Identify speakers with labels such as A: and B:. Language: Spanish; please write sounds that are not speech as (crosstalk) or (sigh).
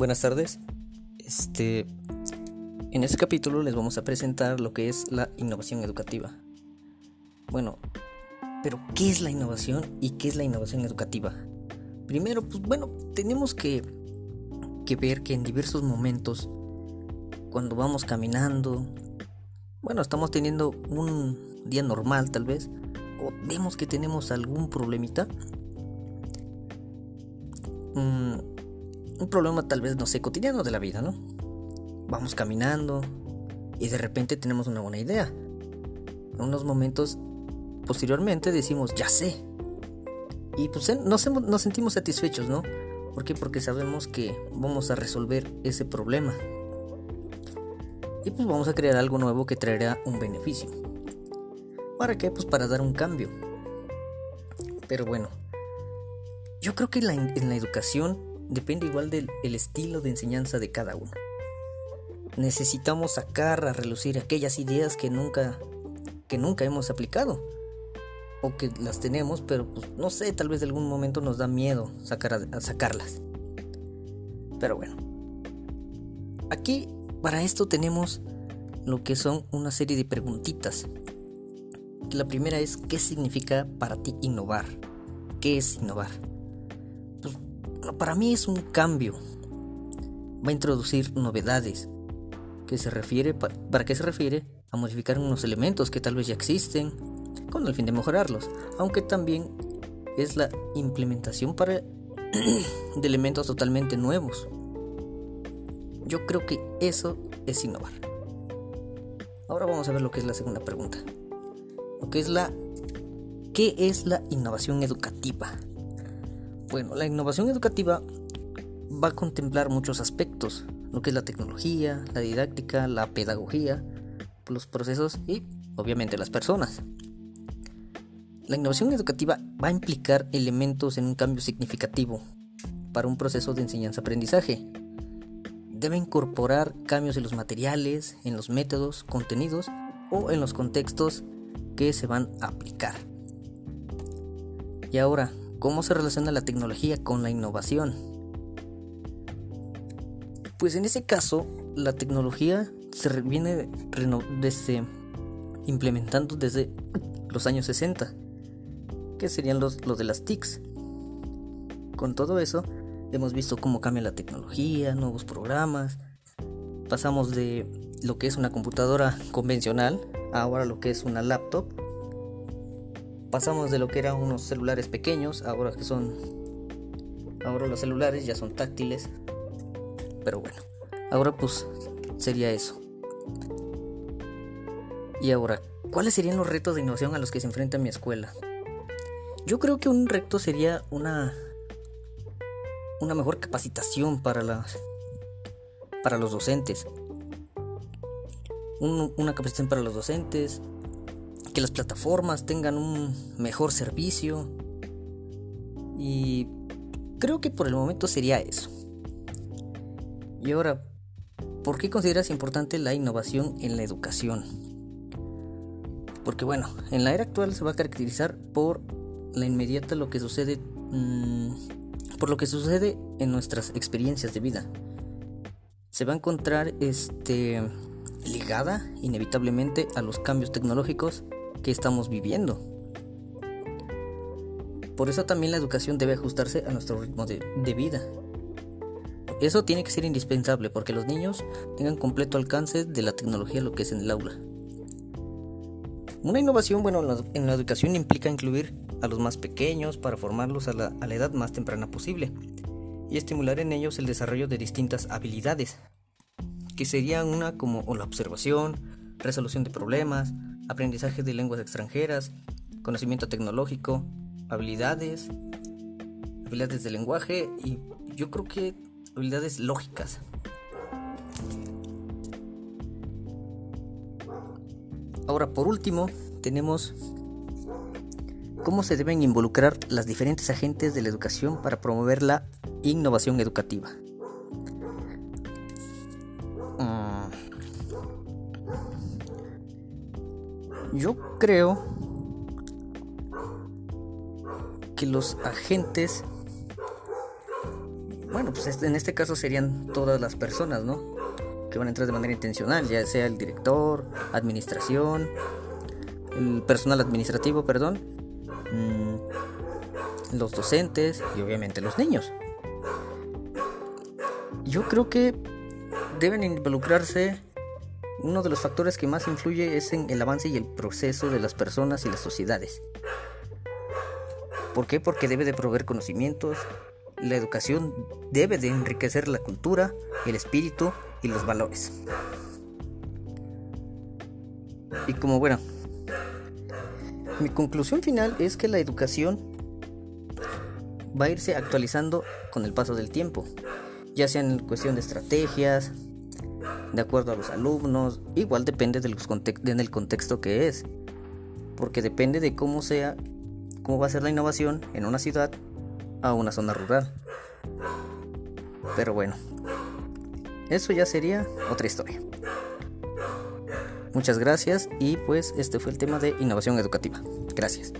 A: buenas tardes. Este, en este capítulo les vamos a presentar lo que es la innovación educativa. Bueno, pero ¿qué es la innovación y qué es la innovación educativa? Primero, pues bueno, tenemos que, que ver que en diversos momentos, cuando vamos caminando, bueno, estamos teniendo un día normal tal vez, o vemos que tenemos algún problemita, mm, un problema tal vez, no sé, cotidiano de la vida, ¿no? Vamos caminando y de repente tenemos una buena idea. En unos momentos posteriormente decimos, ya sé. Y pues nos, nos sentimos satisfechos, ¿no? ¿Por qué? Porque sabemos que vamos a resolver ese problema. Y pues vamos a crear algo nuevo que traerá un beneficio. ¿Para qué? Pues para dar un cambio. Pero bueno, yo creo que en la educación depende igual del estilo de enseñanza de cada uno. Necesitamos sacar a relucir aquellas ideas que nunca, que nunca hemos aplicado. O que las tenemos, pero pues, no sé, tal vez de algún momento nos da miedo sacarlas. Pero bueno. Aquí, para esto tenemos lo que son una serie de preguntitas. La primera es, ¿qué significa para ti innovar? ¿Qué es innovar? Para mí es un cambio. Va a introducir novedades. Que se refiere, ¿Para qué se refiere? A modificar unos elementos que tal vez ya existen, con el fin de mejorarlos. Aunque también es la implementación para (clears throat) de elementos totalmente nuevos. Yo creo que eso es innovar. Ahora vamos a ver lo que es la segunda pregunta. Lo que es la ¿qué es la innovación educativa? Bueno, la innovación educativa va a contemplar muchos aspectos, lo que es la tecnología, la didáctica, la pedagogía, los procesos y obviamente las personas. La innovación educativa va a implicar elementos en un cambio significativo para un proceso de enseñanza-aprendizaje. Debe incorporar cambios en los materiales, en los métodos, contenidos o en los contextos que se van a aplicar. Y ahora, ¿Cómo se relaciona la tecnología con la innovación? Pues en ese caso, la tecnología se viene desde, implementando desde los años 60, que serían los, los de las TICs. Con todo eso, hemos visto cómo cambia la tecnología, nuevos programas. Pasamos de lo que es una computadora convencional a ahora lo que es una laptop pasamos de lo que eran unos celulares pequeños, ahora que son ahora los celulares ya son táctiles. Pero bueno, ahora pues sería eso. Y ahora, ¿cuáles serían los retos de innovación a los que se enfrenta mi escuela? Yo creo que un reto sería una una mejor capacitación para las para los docentes. una capacitación para los docentes, las plataformas tengan un mejor servicio. Y creo que por el momento sería eso. Y ahora, ¿por qué consideras importante la innovación en la educación? Porque bueno, en la era actual se va a caracterizar por la inmediata lo que sucede mm, por lo que sucede en nuestras experiencias de vida. Se va a encontrar este ligada inevitablemente a los cambios tecnológicos que estamos viviendo. Por eso también la educación debe ajustarse a nuestro ritmo de, vida. Eso tiene que ser indispensable porque los niños tengan completo alcance de la tecnología lo que es en el aula. Una innovación, bueno, en la educación implica incluir a los más pequeños para formarlos a la, a la edad más temprana posible y estimular en ellos el desarrollo de distintas habilidades, que serían una como la observación, resolución de problemas, aprendizaje de lenguas extranjeras, conocimiento tecnológico, habilidades, habilidades de lenguaje y yo creo que habilidades lógicas. Ahora, por último, tenemos cómo se deben involucrar las diferentes agentes de la educación para promover la innovación educativa. Yo creo que los agentes bueno, pues en este caso serían todas las personas, ¿no? Que van a entrar de manera intencional, ya sea el director, administración, el personal administrativo, perdón, mm, los docentes y obviamente los niños. Yo creo que deben involucrarse uno de los factores que más influye es en el avance y el proceso de las personas y las sociedades. ¿Por qué? Porque debe de proveer conocimientos, la educación debe de enriquecer la cultura, el espíritu y los valores. Y como bueno, mi conclusión final es que la educación va a irse actualizando con el paso del tiempo, ya sea en cuestión de estrategias, de acuerdo a los alumnos, igual depende del, del contexto que es, porque depende de cómo sea, cómo va a ser la innovación en una ciudad a una zona rural. Pero bueno, eso ya sería otra historia. Muchas gracias y pues este fue el tema de innovación educativa. Gracias.